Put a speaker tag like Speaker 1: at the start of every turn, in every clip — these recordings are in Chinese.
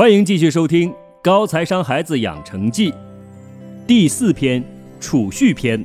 Speaker 1: 欢迎继续收听《高财商孩子养成记》第四篇储蓄篇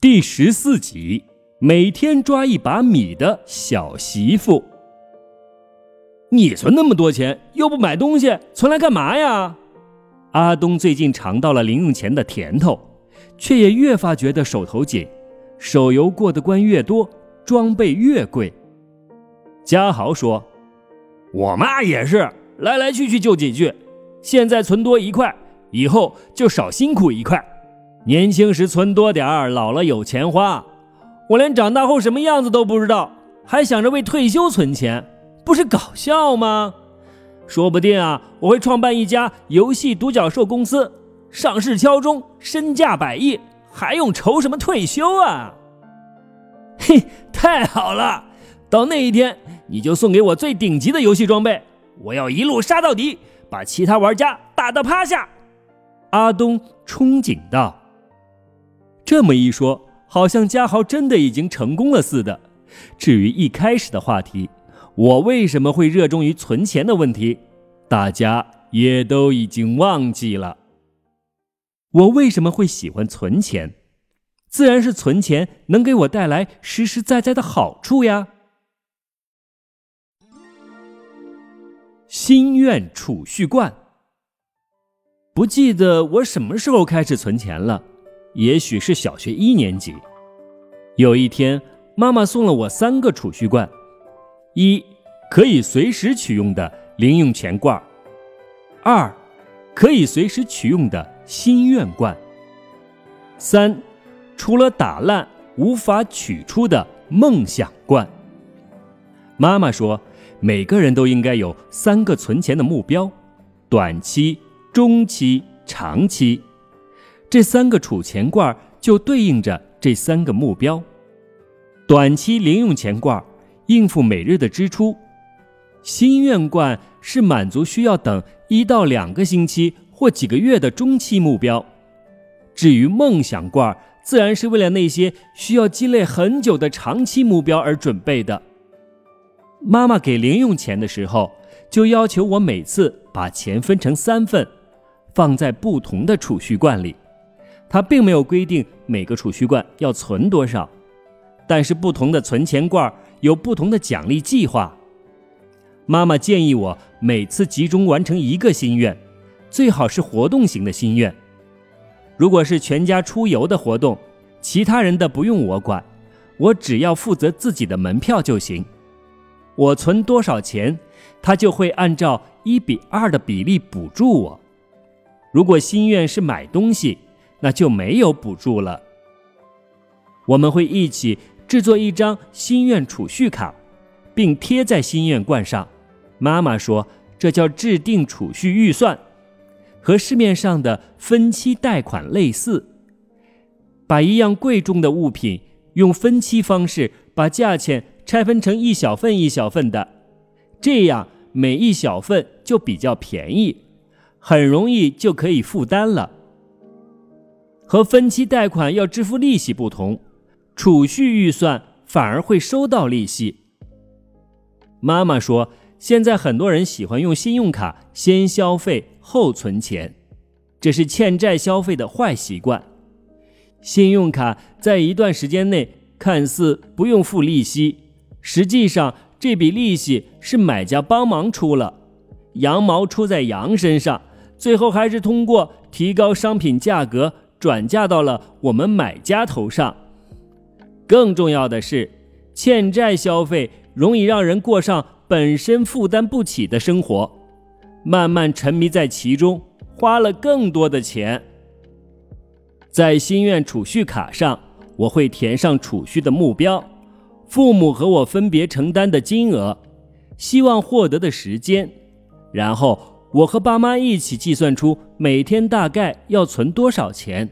Speaker 1: 第十四集：每天抓一把米的小媳妇。你存那么多钱，又不买东西，存来干嘛呀？阿东最近尝到了零用钱的甜头，却也越发觉得手头紧，手游过的关越多，装备越贵。嘉豪说。我妈也是来来去去就几句，现在存多一块，以后就少辛苦一块。年轻时存多点儿，老了有钱花。我连长大后什么样子都不知道，还想着为退休存钱，不是搞笑吗？说不定啊，我会创办一家游戏独角兽公司，上市敲钟，身价百亿，还用愁什么退休啊？嘿，太好了！到那一天。你就送给我最顶级的游戏装备，我要一路杀到底，把其他玩家打得趴下。阿东憧憬道：“这么一说，好像嘉豪真的已经成功了似的。至于一开始的话题，我为什么会热衷于存钱的问题，大家也都已经忘记了。我为什么会喜欢存钱？自然是存钱能给我带来实实在在的好处呀。”心愿储蓄罐。不记得我什么时候开始存钱了，也许是小学一年级。有一天，妈妈送了我三个储蓄罐：一可以随时取用的零用钱罐；二可以随时取用的心愿罐；三除了打烂无法取出的梦想罐。妈妈说。每个人都应该有三个存钱的目标：短期、中期、长期。这三个储钱罐就对应着这三个目标。短期零用钱罐应付每日的支出；心愿罐是满足需要等一到两个星期或几个月的中期目标；至于梦想罐，自然是为了那些需要积累很久的长期目标而准备的。妈妈给零用钱的时候，就要求我每次把钱分成三份，放在不同的储蓄罐里。她并没有规定每个储蓄罐要存多少，但是不同的存钱罐有不同的奖励计划。妈妈建议我每次集中完成一个心愿，最好是活动型的心愿。如果是全家出游的活动，其他人的不用我管，我只要负责自己的门票就行。我存多少钱，他就会按照一比二的比例补助我。如果心愿是买东西，那就没有补助了。我们会一起制作一张心愿储蓄卡，并贴在心愿罐上。妈妈说，这叫制定储蓄预算，和市面上的分期贷款类似。把一样贵重的物品用分期方式把价钱。拆分成一小份一小份的，这样每一小份就比较便宜，很容易就可以负担了。和分期贷款要支付利息不同，储蓄预算反而会收到利息。妈妈说，现在很多人喜欢用信用卡先消费后存钱，这是欠债消费的坏习惯。信用卡在一段时间内看似不用付利息。实际上，这笔利息是买家帮忙出了，羊毛出在羊身上，最后还是通过提高商品价格转嫁到了我们买家头上。更重要的是，欠债消费容易让人过上本身负担不起的生活，慢慢沉迷在其中，花了更多的钱。在心愿储蓄卡上，我会填上储蓄的目标。父母和我分别承担的金额，希望获得的时间，然后我和爸妈一起计算出每天大概要存多少钱。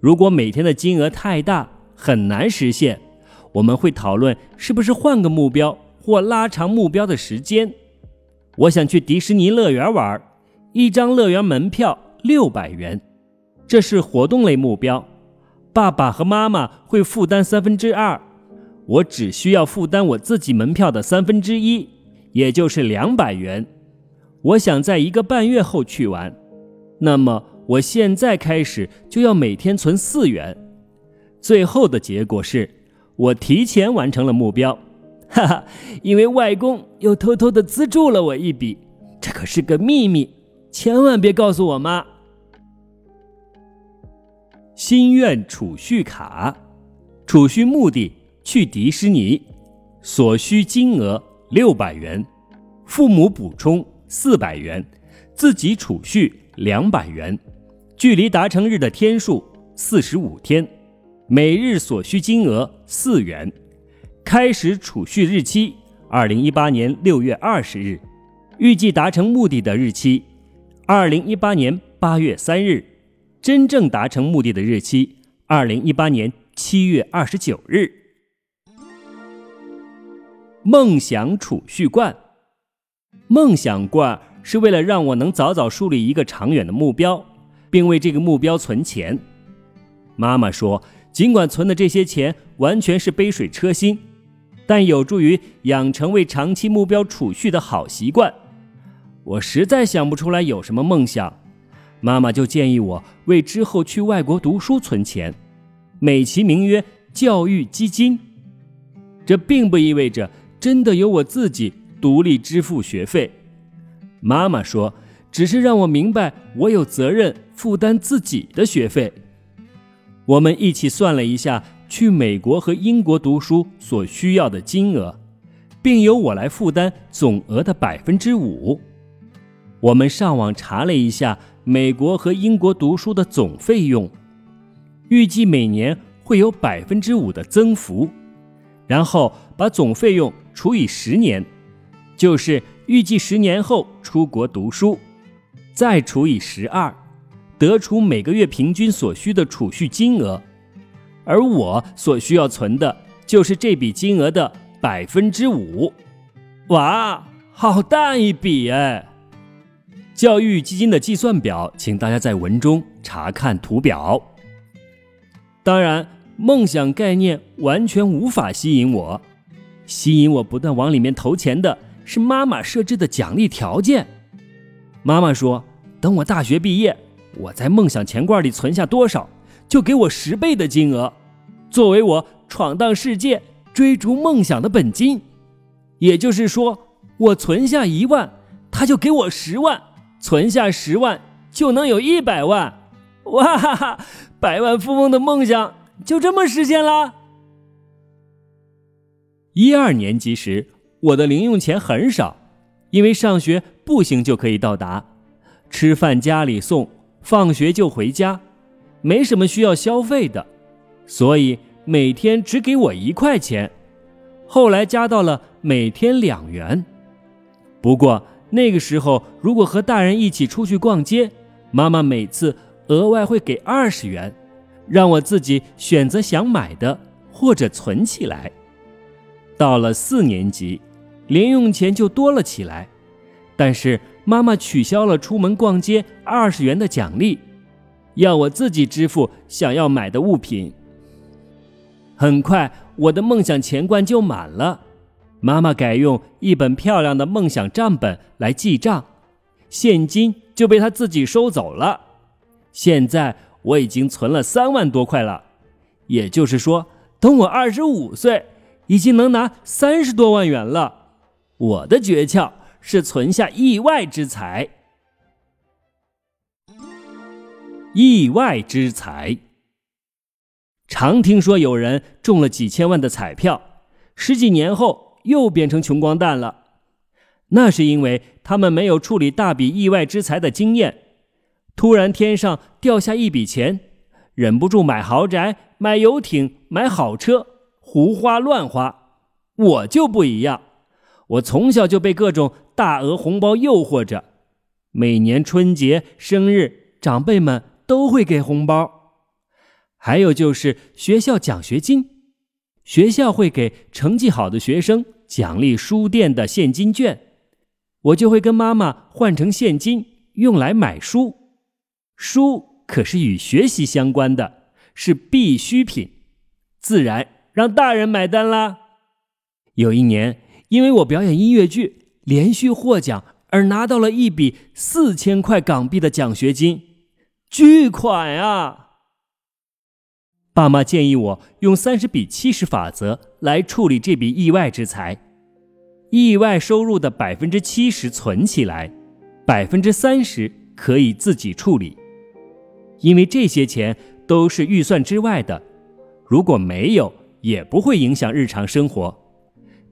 Speaker 1: 如果每天的金额太大，很难实现，我们会讨论是不是换个目标或拉长目标的时间。我想去迪士尼乐园玩，一张乐园门票六百元，这是活动类目标。爸爸和妈妈会负担三分之二。我只需要负担我自己门票的三分之一，也就是两百元。我想在一个半月后去完，那么我现在开始就要每天存四元。最后的结果是我提前完成了目标，哈哈！因为外公又偷偷的资助了我一笔，这可是个秘密，千万别告诉我妈。心愿储蓄卡，储蓄目的去迪士尼，所需金额六百元，父母补充四百元，自己储蓄两百元，距离达成日的天数四十五天，每日所需金额四元，开始储蓄日期二零一八年六月二十日，预计达成目的的日期二零一八年八月三日。真正达成目的的日期，二零一八年七月二十九日。梦想储蓄罐，梦想罐是为了让我能早早树立一个长远的目标，并为这个目标存钱。妈妈说，尽管存的这些钱完全是杯水车薪，但有助于养成为长期目标储蓄的好习惯。我实在想不出来有什么梦想。妈妈就建议我为之后去外国读书存钱，美其名曰教育基金。这并不意味着真的由我自己独立支付学费。妈妈说，只是让我明白我有责任负担自己的学费。我们一起算了一下去美国和英国读书所需要的金额，并由我来负担总额的百分之五。我们上网查了一下。美国和英国读书的总费用，预计每年会有百分之五的增幅，然后把总费用除以十年，就是预计十年后出国读书，再除以十二，得出每个月平均所需的储蓄金额，而我所需要存的就是这笔金额的百分之五。哇，好大一笔哎！教育基金的计算表，请大家在文中查看图表。当然，梦想概念完全无法吸引我，吸引我不断往里面投钱的是妈妈设置的奖励条件。妈妈说，等我大学毕业，我在梦想钱罐里存下多少，就给我十倍的金额，作为我闯荡世界、追逐梦想的本金。也就是说，我存下一万，他就给我十万。存下十万就能有一百万，哇哈哈！百万富翁的梦想就这么实现了。一二年级时，我的零用钱很少，因为上学步行就可以到达，吃饭家里送，放学就回家，没什么需要消费的，所以每天只给我一块钱。后来加到了每天两元，不过。那个时候，如果和大人一起出去逛街，妈妈每次额外会给二十元，让我自己选择想买的或者存起来。到了四年级，零用钱就多了起来，但是妈妈取消了出门逛街二十元的奖励，要我自己支付想要买的物品。很快，我的梦想钱罐就满了。妈妈改用一本漂亮的梦想账本来记账，现金就被她自己收走了。现在我已经存了三万多块了，也就是说，等我二十五岁，已经能拿三十多万元了。我的诀窍是存下意外之财。意外之财，常听说有人中了几千万的彩票，十几年后。又变成穷光蛋了，那是因为他们没有处理大笔意外之财的经验。突然天上掉下一笔钱，忍不住买豪宅、买游艇、买好车，胡花乱花。我就不一样，我从小就被各种大额红包诱惑着，每年春节、生日，长辈们都会给红包，还有就是学校奖学金。学校会给成绩好的学生奖励书店的现金券，我就会跟妈妈换成现金用来买书。书可是与学习相关的，是必需品，自然让大人买单啦。有一年，因为我表演音乐剧连续获奖而拿到了一笔四千块港币的奖学金，巨款啊！爸妈建议我用三十比七十法则来处理这笔意外之财，意外收入的百分之七十存起来，百分之三十可以自己处理，因为这些钱都是预算之外的，如果没有也不会影响日常生活。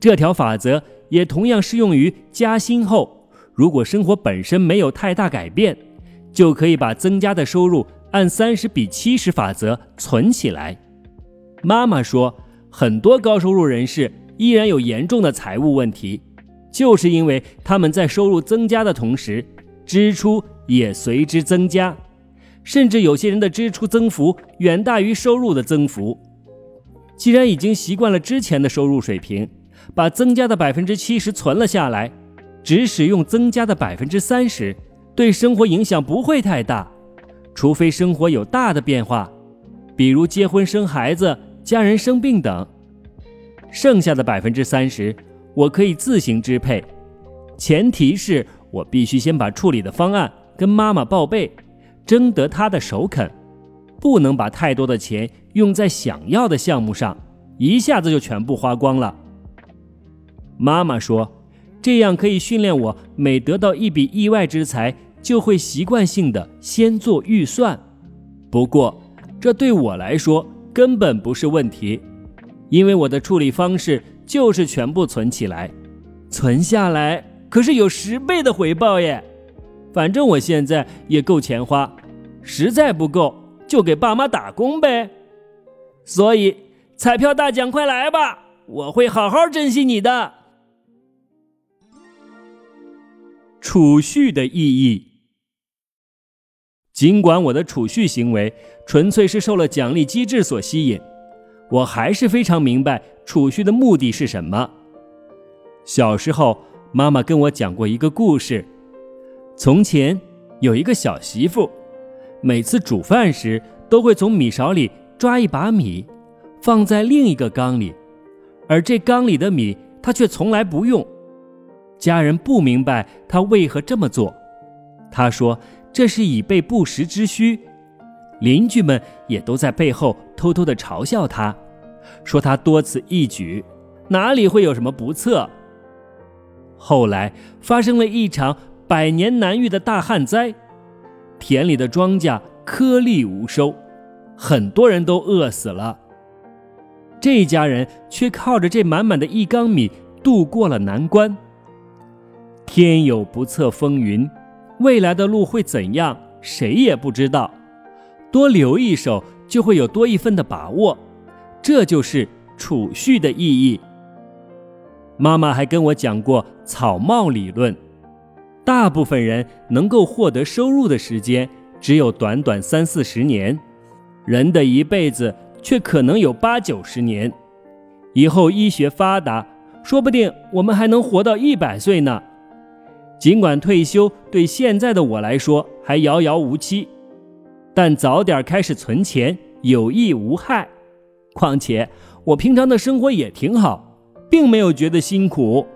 Speaker 1: 这条法则也同样适用于加薪后，如果生活本身没有太大改变，就可以把增加的收入。按三十比七十法则存起来。妈妈说，很多高收入人士依然有严重的财务问题，就是因为他们在收入增加的同时，支出也随之增加，甚至有些人的支出增幅远大于收入的增幅。既然已经习惯了之前的收入水平，把增加的百分之七十存了下来，只使用增加的百分之三十，对生活影响不会太大。除非生活有大的变化，比如结婚生孩子、家人生病等，剩下的百分之三十我可以自行支配，前提是我必须先把处理的方案跟妈妈报备，征得她的首肯，不能把太多的钱用在想要的项目上，一下子就全部花光了。妈妈说，这样可以训练我，每得到一笔意外之财。就会习惯性的先做预算，不过这对我来说根本不是问题，因为我的处理方式就是全部存起来，存下来可是有十倍的回报耶。反正我现在也够钱花，实在不够就给爸妈打工呗。所以彩票大奖快来吧，我会好好珍惜你的。储蓄的意义。尽管我的储蓄行为纯粹是受了奖励机制所吸引，我还是非常明白储蓄的目的是什么。小时候，妈妈跟我讲过一个故事：从前有一个小媳妇，每次煮饭时都会从米勺里抓一把米，放在另一个缸里，而这缸里的米他却从来不用。家人不明白他为何这么做，他说。这是以备不时之需，邻居们也都在背后偷偷的嘲笑他，说他多此一举，哪里会有什么不测？后来发生了一场百年难遇的大旱灾，田里的庄稼颗粒无收，很多人都饿死了。这家人却靠着这满满的一缸米度过了难关。天有不测风云。未来的路会怎样？谁也不知道。多留一手，就会有多一分的把握。这就是储蓄的意义。妈妈还跟我讲过草帽理论。大部分人能够获得收入的时间只有短短三四十年，人的一辈子却可能有八九十年。以后医学发达，说不定我们还能活到一百岁呢。尽管退休对现在的我来说还遥遥无期，但早点开始存钱有益无害。况且我平常的生活也挺好，并没有觉得辛苦。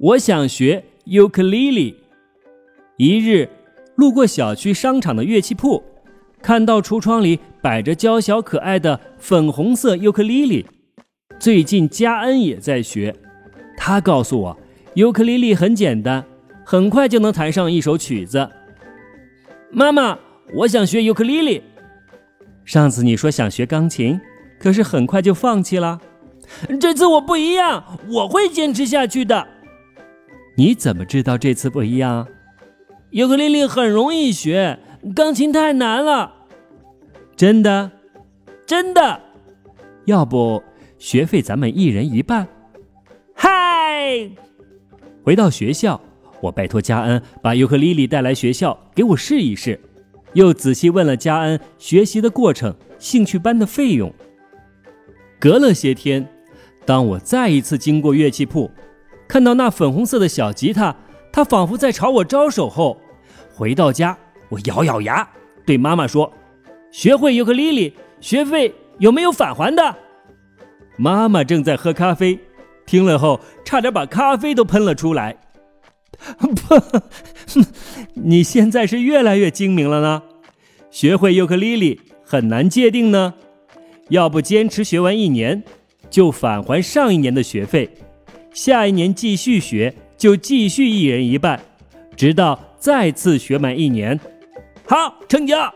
Speaker 1: 我想学尤克里里。一日路过小区商场的乐器铺，看到橱窗里摆着娇小可爱的粉红色尤克里里。最近嘉恩也在学，他告诉我，尤克里里很简单，很快就能弹上一首曲子。妈妈，我想学尤克里里。上次你说想学钢琴，可是很快就放弃了。这次我不一样，我会坚持下去的。你怎么知道这次不一样？尤克里里很容易学，钢琴太难了。真的？真的？要不？学费咱们一人一半。嗨！回到学校，我拜托嘉恩把尤克里里带来学校给我试一试，又仔细问了嘉恩学习的过程、兴趣班的费用。隔了些天，当我再一次经过乐器铺，看到那粉红色的小吉他，它仿佛在朝我招手后，回到家，我咬咬牙对妈妈说：“学会尤克里里，学费有没有返还的？”妈妈正在喝咖啡，听了后差点把咖啡都喷了出来。不，你现在是越来越精明了呢。学会尤克里里很难界定呢，要不坚持学完一年，就返还上一年的学费，下一年继续学就继续一人一半，直到再次学满一年。好，成交。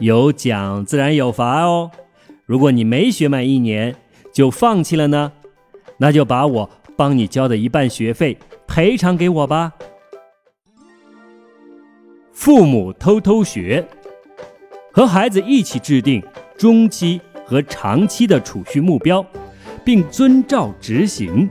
Speaker 1: 有奖自然有罚哦。如果你没学满一年就放弃了呢，那就把我帮你交的一半学费赔偿给我吧。父母偷偷学，和孩子一起制定中期和长期的储蓄目标，并遵照执行。